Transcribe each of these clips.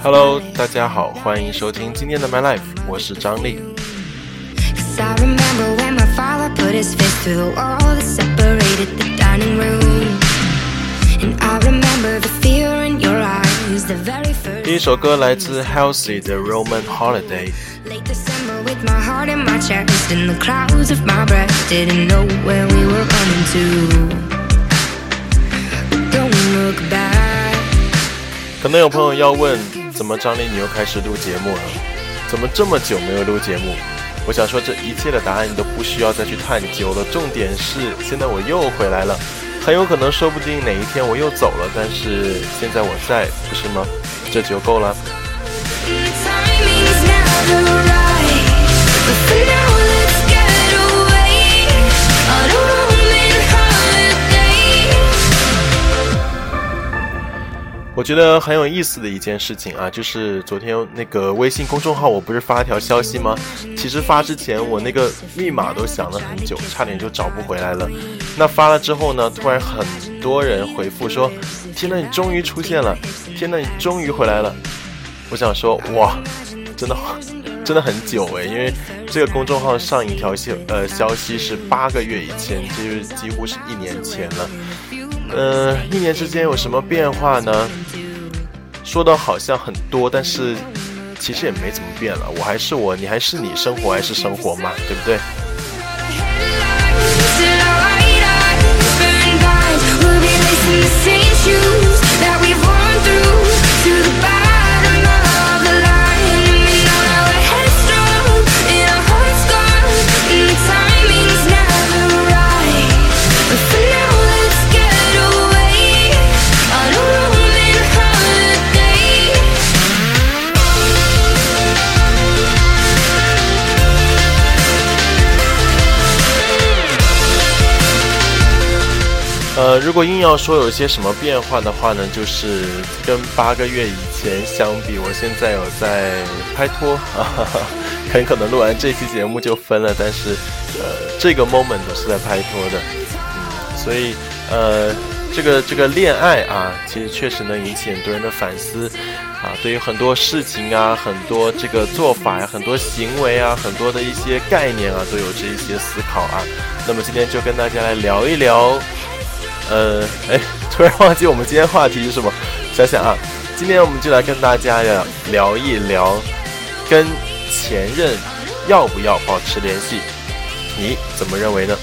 Hello，大家好，欢迎收听今天的 My Life，我是张力。第一首歌来自 Halsey 的 Roman Holiday。可能有朋友要问。怎么，张丽你又开始录节目了？怎么这么久没有录节目？我想说，这一切的答案你都不需要再去探究了。重点是，现在我又回来了，很有可能，说不定哪一天我又走了，但是现在我在，不是吗？这就够了。我觉得很有意思的一件事情啊，就是昨天那个微信公众号，我不是发了条消息吗？其实发之前我那个密码都想了很久，差点就找不回来了。那发了之后呢，突然很多人回复说：“天呐，你终于出现了！天呐，你终于回来了！”我想说，哇，真的好真的很久诶，因为这个公众号上一条消呃消息是八个月以前，就是几乎是一年前了。呃，一年之间有什么变化呢？说的好像很多，但是其实也没怎么变了。我还是我，你还是你，生活还是生活嘛，对不对？如果硬要说有些什么变化的话呢，就是跟八个月以前相比，我现在有在拍拖，很可能录完这期节目就分了，但是，呃，这个 moment 是在拍拖的，嗯，所以，呃，这个这个恋爱啊，其实确实能引起很多人的反思，啊，对于很多事情啊，很多这个做法呀，很多行为啊，很多的一些概念啊，都有这一些思考啊，那么今天就跟大家来聊一聊。呃，哎，突然忘记我们今天话题是什么？想想啊，今天我们就来跟大家呀聊一聊，跟前任要不要保持联系？你怎么认为呢？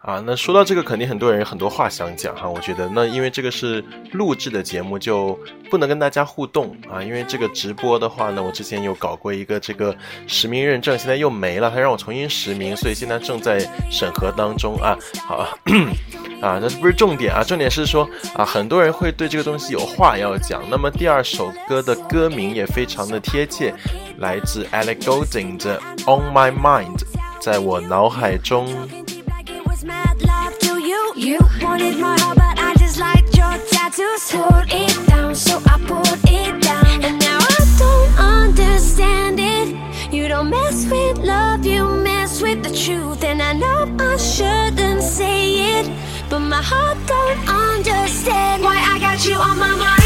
啊，那说到这个，肯定很多人有很多话想讲哈。我觉得，那因为这个是录制的节目，就不能跟大家互动啊。因为这个直播的话呢，我之前有搞过一个这个实名认证，现在又没了，他让我重新实名，所以现在正在审核当中啊。好，啊，那不是重点啊，重点是说啊，很多人会对这个东西有话要讲。那么第二首歌的歌名也非常的贴切，来自 Ellie Goulding 的 On My Mind，在我脑海中。You You wanted my heart, but I just liked your tattoos. Hold it down, so I pulled it down. And now I don't understand it. You don't mess with love, you mess with the truth. And I know I shouldn't say it, but my heart don't understand why I got you on my mind.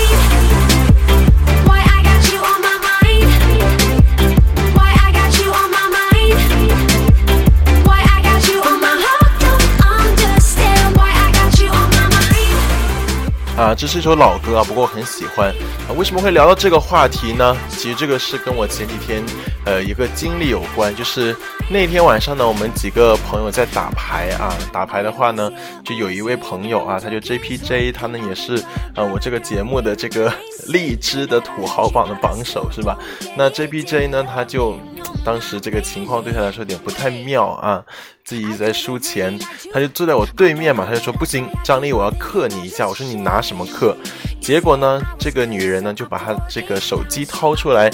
啊，这是一首老歌啊，不过我很喜欢啊。为什么会聊到这个话题呢？其实这个是跟我前几天呃一个经历有关，就是那天晚上呢，我们几个朋友在打牌啊，打牌的话呢，就有一位朋友啊，他就 JPJ，他呢也是呃我这个节目的这个 荔枝的土豪榜的榜首是吧？那 JPJ 呢，他就。当时这个情况对他来说有点不太妙啊，自己一直在输钱，他就坐在我对面嘛，他就说不行，张力我要克你一下。我说你拿什么克？结果呢，这个女人呢就把她这个手机掏出来，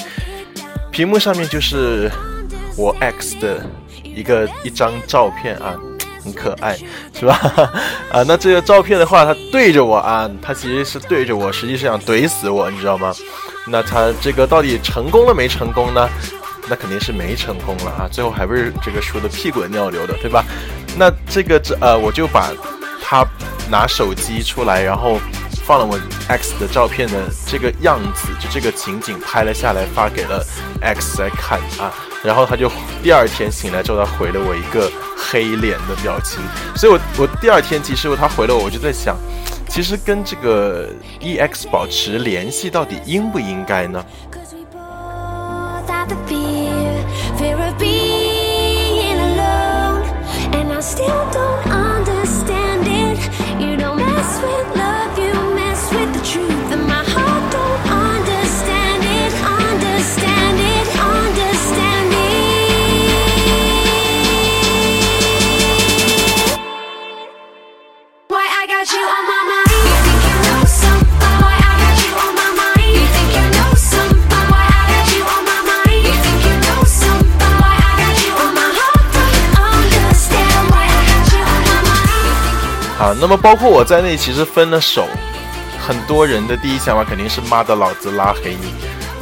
屏幕上面就是我 X 的一个一张照片啊，很可爱，是吧？啊，那这个照片的话，他对着我啊，他其实是对着我，实际是想怼死我，你知道吗？那他这个到底成功了没成功呢？那肯定是没成功了啊，最后还不是这个输的屁滚尿流的，对吧？那这个这呃，我就把他拿手机出来，然后。放了我 X 的照片的这个样子，就这个情景拍了下来，发给了 X 来看啊。然后他就第二天醒来之后，他回了我一个黑脸的表情。所以我我第二天其实他回了我，我就在想，其实跟这个 EX 保持联系到底应不应该呢？那么包括我在内，其实分了手，很多人的第一想法肯定是妈的，老子拉黑你，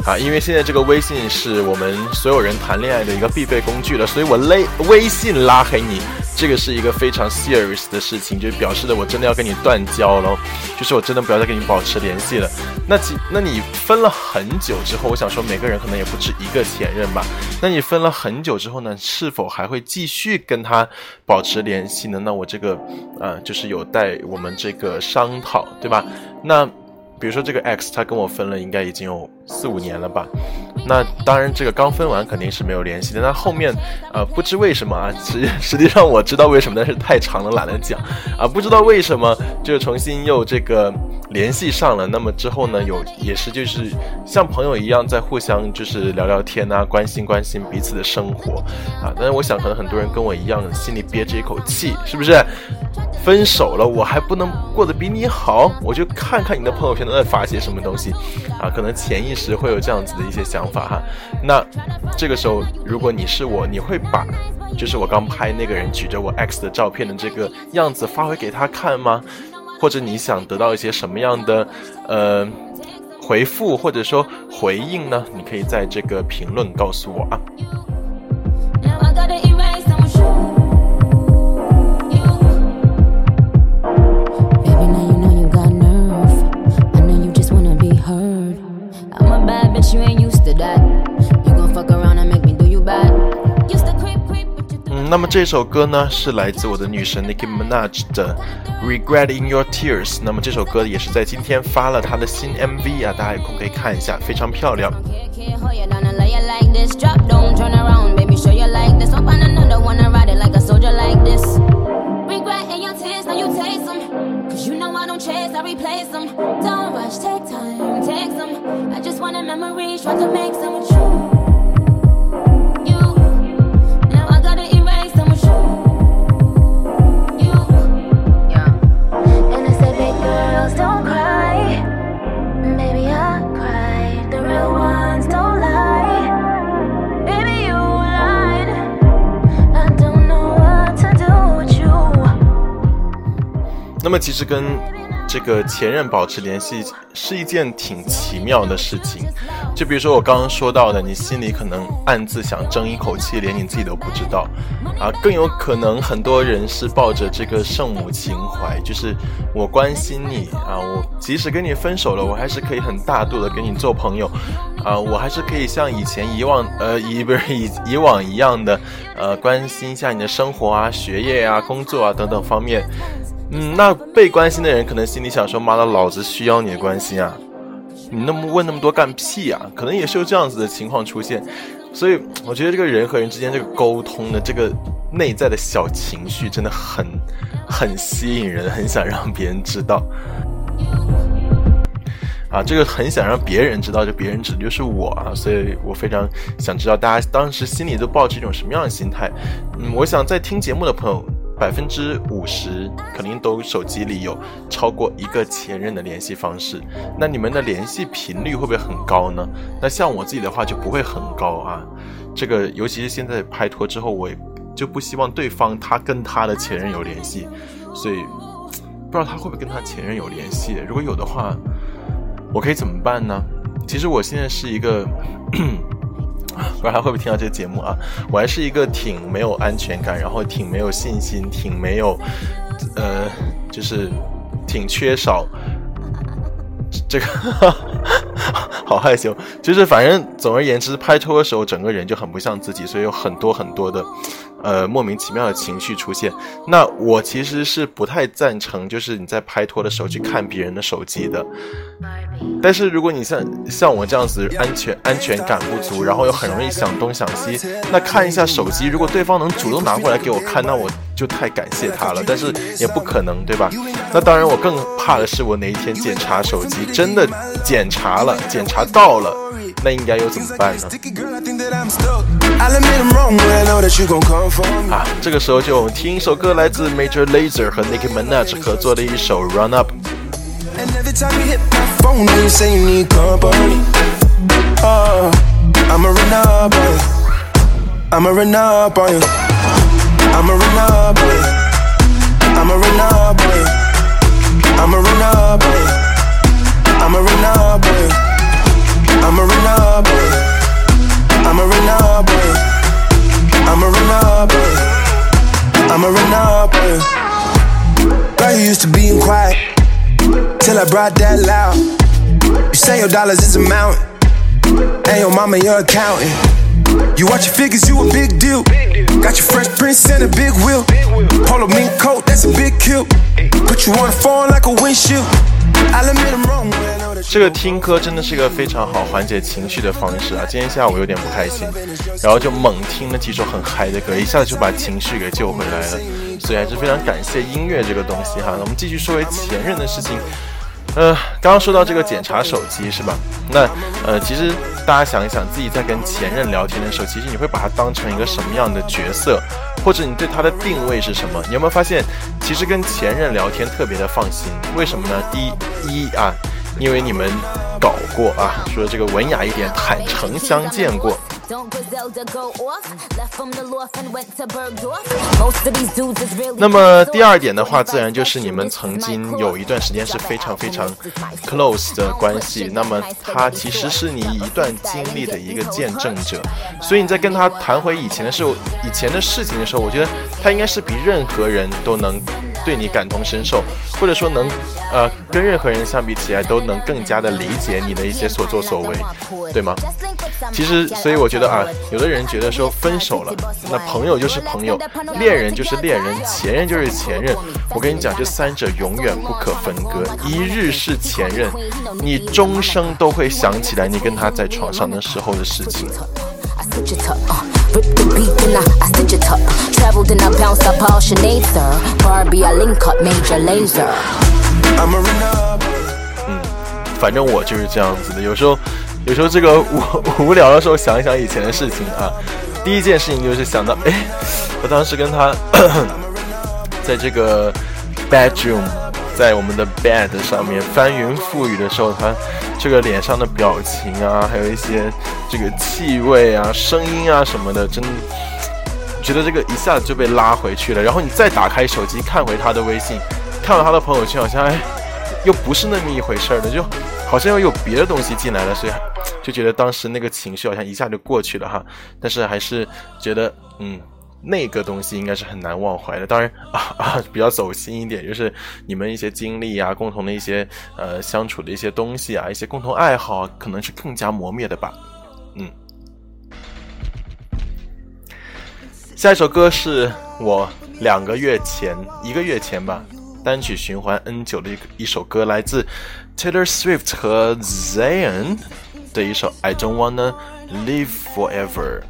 啊，因为现在这个微信是我们所有人谈恋爱的一个必备工具了，所以我勒微信拉黑你。这个是一个非常 serious 的事情，就表示的我真的要跟你断交了，就是我真的不要再跟你保持联系了。那其那你分了很久之后，我想说每个人可能也不止一个前任吧。那你分了很久之后呢，是否还会继续跟他保持联系呢？那我这个，呃，就是有待我们这个商讨，对吧？那比如说这个 X，他跟我分了，应该已经有四五年了吧。那当然，这个刚分完肯定是没有联系的。那后面，呃，不知为什么啊，实实际上我知道为什么，但是太长了，懒得讲啊。不知道为什么，就重新又这个联系上了。那么之后呢，有也是就是像朋友一样在互相就是聊聊天啊，关心关心彼此的生活啊。但是我想，可能很多人跟我一样，心里憋着一口气，是不是？分手了，我还不能过得比你好？我就看看你的朋友圈都在发些什么东西啊。可能潜意识会有这样子的一些想法。哈，那这个时候，如果你是我，你会把就是我刚拍那个人举着我 X 的照片的这个样子发回给他看吗？或者你想得到一些什么样的呃回复或者说回应呢？你可以在这个评论告诉我啊。那么这首歌呢，是来自我的女神 Nicki Minaj 的《Regret in Your Tears》。那么这首歌也是在今天发了她的新 MV 啊，大家有空可以看一下，非常漂亮。那么其实跟这个前任保持联系是一件挺奇妙的事情，就比如说我刚刚说到的，你心里可能暗自想争一口气，连你自己都不知道，啊，更有可能很多人是抱着这个圣母情怀，就是我关心你啊，我即使跟你分手了，我还是可以很大度的跟你做朋友，啊，我还是可以像以前以往呃以不是以以往一样的呃关心一下你的生活啊、学业啊、工作啊等等方面。嗯，那被关心的人可能心里想说：“妈的，老子需要你的关心啊！你那么问那么多干屁啊？”可能也是有这样子的情况出现。所以我觉得这个人和人之间这个沟通的这个内在的小情绪真的很很吸引人，很想让别人知道。啊，这个很想让别人知道，就别人指的就是我啊，所以我非常想知道大家当时心里都抱着一种什么样的心态。嗯，我想在听节目的朋友。百分之五十肯定都手机里有超过一个前任的联系方式，那你们的联系频率会不会很高呢？那像我自己的话就不会很高啊。这个尤其是现在拍拖之后，我就不希望对方他跟他的前任有联系，所以不知道他会不会跟他前任有联系。如果有的话，我可以怎么办呢？其实我现在是一个，不然还会不会听到这个节目啊？我还是一个挺没有安全感，然后挺没有信心，挺没有，呃，就是挺缺少。这个 好害羞，就是反正总而言之，拍拖的时候整个人就很不像自己，所以有很多很多的，呃，莫名其妙的情绪出现。那我其实是不太赞成，就是你在拍拖的时候去看别人的手机的。但是如果你像像我这样子安全安全感不足，然后又很容易想东想西，那看一下手机，如果对方能主动拿过来给我看，那我就太感谢他了。但是也不可能，对吧？那当然，我更怕的是我哪一天检查手机，真的检查了，检查到了，那应该又怎么办呢？啊，这个时候就我们听一首歌，来自 Major Lazer 和 Nicki Minaj 合作的一首 Run Up。I'ma run up. Girl, you used to being quiet till I brought that loud. You say your dollars is a mountain, and your mama your accountant. You watch your figures, you a big deal. Got your fresh prince and a big wheel. Polo mink coat, that's a big kill. Put you on the phone like a windshield. 这个听歌真的是一个非常好缓解情绪的方式啊！今天下午有点不开心，然后就猛听了几首很嗨的歌，一下子就把情绪给救回来了。所以还是非常感谢音乐这个东西哈。我们继续说回前任的事情。呃，刚刚说到这个检查手机是吧？那呃，其实大家想一想，自己在跟前任聊天的时候，其实你会把他当成一个什么样的角色，或者你对他的定位是什么？你有没有发现，其实跟前任聊天特别的放心？为什么呢？第一，一啊，因为你们搞过啊，说这个文雅一点，坦诚相见过。那么第二点的话，自然就是你们曾经有一段时间是非常非常 close 的关系。那么他其实是你一段经历的一个见证者，所以你在跟他谈回以前的时候、以前的事情的时候，我觉得他应该是比任何人都能对你感同身受，或者说能呃跟任何人相比起来都能更加的理解你的一些所作所为，对吗？其实，所以我觉得啊，有的人觉得说分手了，那朋友就是朋友，恋人就是恋人，前任就是前任。我跟你讲，这三者永远不可分割。一日是前任，你终生都会想起来你跟他在床上的时候的事情。嗯，反正我就是这样子的，有时候。有时候这个无 无聊的时候想一想以前的事情啊，第一件事情就是想到，哎，我当时跟他 在这个 bedroom，在我们的 bed 上面翻云覆雨的时候，他这个脸上的表情啊，还有一些这个气味啊、声音啊什么的，真觉得这个一下子就被拉回去了。然后你再打开手机看回他的微信，看到他的朋友圈，好像哎，又不是那么一回事儿了，就好像又有别的东西进来了，所以。就觉得当时那个情绪好像一下就过去了哈，但是还是觉得嗯，那个东西应该是很难忘怀的。当然 啊啊，比较走心一点，就是你们一些经历啊，共同的一些呃相处的一些东西啊，一些共同爱好，可能是更加磨灭的吧。嗯，下一首歌是我两个月前一个月前吧单曲循环 N 久的一个一首歌，来自 Taylor Swift 和 Zayn。的一首《I Don't Wanna Live Forever》。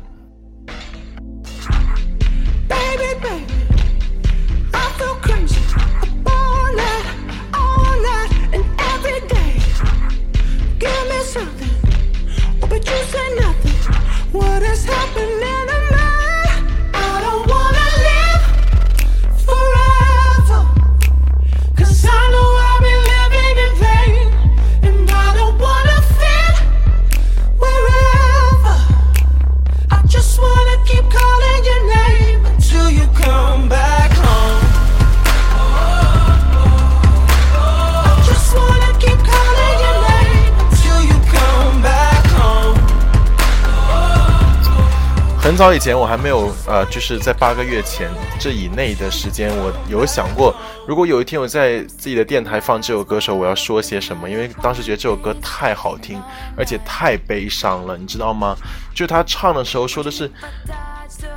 早以前我还没有呃，就是在八个月前这以内的时间，我有想过，如果有一天我在自己的电台放这首歌时候，我要说些什么？因为当时觉得这首歌太好听，而且太悲伤了，你知道吗？就他唱的时候说的是，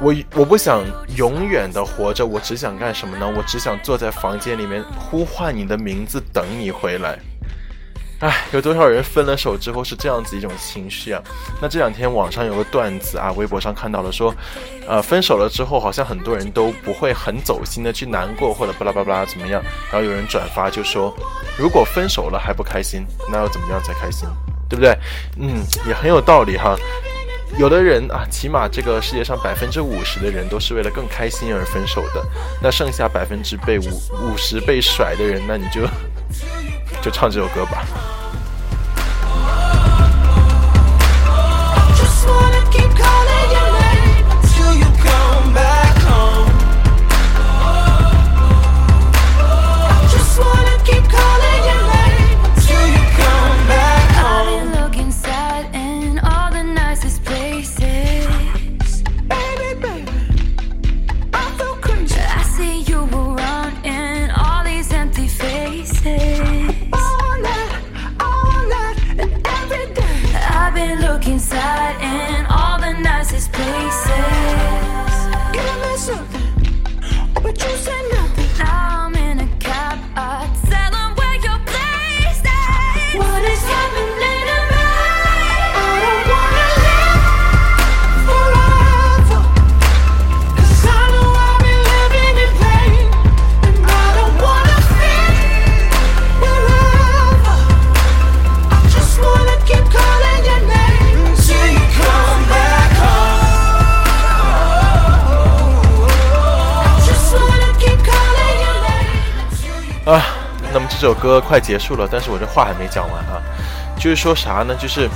我我不想永远的活着，我只想干什么呢？我只想坐在房间里面呼唤你的名字，等你回来。唉，有多少人分了手之后是这样子一种情绪啊？那这两天网上有个段子啊，微博上看到了说，呃，分手了之后好像很多人都不会很走心的去难过或者巴拉巴拉怎么样。然后有人转发就说，如果分手了还不开心，那要怎么样才开心？对不对？嗯，也很有道理哈。有的人啊，起码这个世界上百分之五十的人都是为了更开心而分手的。那剩下百分之被五五十被甩的人，那你就。就唱这首歌吧。这首歌快结束了，但是我这话还没讲完啊，就是说啥呢？就是，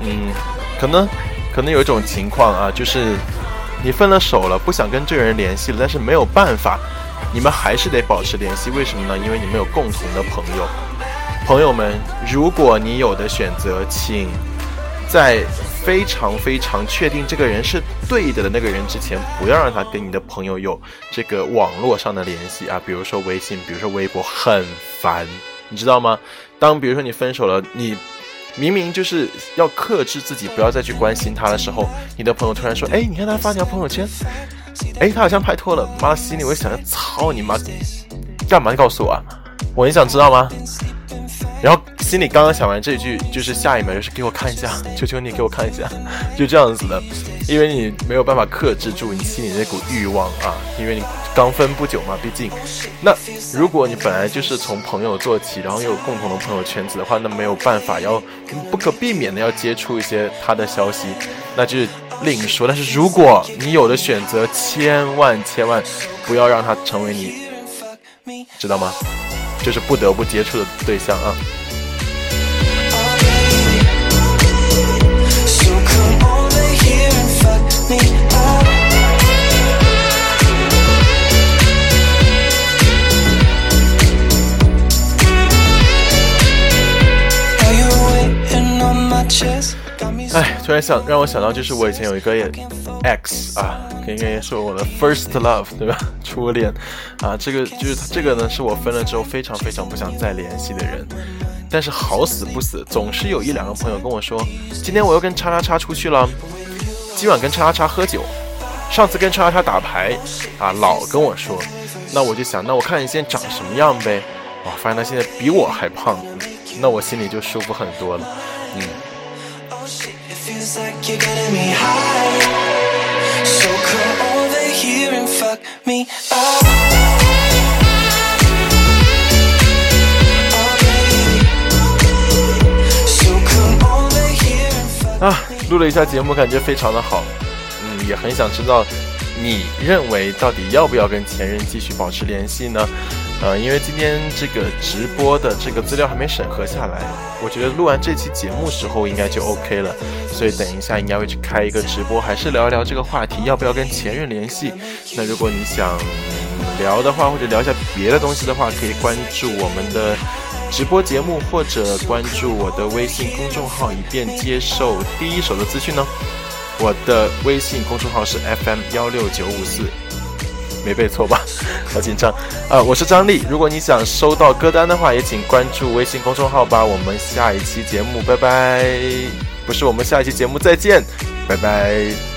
嗯，可能，可能有一种情况啊，就是你分了手了，不想跟这个人联系了，但是没有办法，你们还是得保持联系。为什么呢？因为你们有共同的朋友。朋友们，如果你有的选择，请在。非常非常确定这个人是对的的那个人之前，不要让他跟你的朋友有这个网络上的联系啊，比如说微信，比如说微博，很烦，你知道吗？当比如说你分手了，你明明就是要克制自己不要再去关心他的时候，你的朋友突然说：“哎，你看他发条朋友圈，哎，他好像拍拖了。”妈的，心里我想：操你妈，干嘛？告诉我啊，我很想知道吗？然后心里刚刚想完这句，就是下一秒就是给我看一下，求求你给我看一下，就这样子的，因为你没有办法克制住你心里那股欲望啊，因为你刚分不久嘛，毕竟。那如果你本来就是从朋友做起，然后又有共同的朋友圈子的话，那没有办法，要不可避免的要接触一些他的消息，那就是另说。但是如果你有的选择，千万千万不要让他成为你，知道吗？这是不得不接触的对象啊！哎，突然想让我想到，就是我以前有一个 X 啊，应该是我的 first love，对吧？初恋啊，这个就是这个呢，是我分了之后非常非常不想再联系的人。但是好死不死，总是有一两个朋友跟我说，今天我又跟叉叉叉出去了，今晚跟叉叉叉喝酒，上次跟叉叉叉打牌啊，老跟我说。那我就想，那我看你现在长什么样呗？哇，发现他现在比我还胖，那我心里就舒服很多了，啊，录了一下节目，感觉非常的好，嗯，也很想知道。你认为到底要不要跟前任继续保持联系呢？呃，因为今天这个直播的这个资料还没审核下来，我觉得录完这期节目时候应该就 OK 了，所以等一下应该会去开一个直播，还是聊一聊这个话题，要不要跟前任联系？那如果你想聊的话，或者聊一下别的东西的话，可以关注我们的直播节目，或者关注我的微信公众号，以便接受第一手的资讯呢。我的微信公众号是 FM 幺六九五四，没背错吧？好紧张啊！我是张丽，如果你想收到歌单的话，也请关注微信公众号吧。我们下一期节目，拜拜！不是，我们下一期节目再见，拜拜。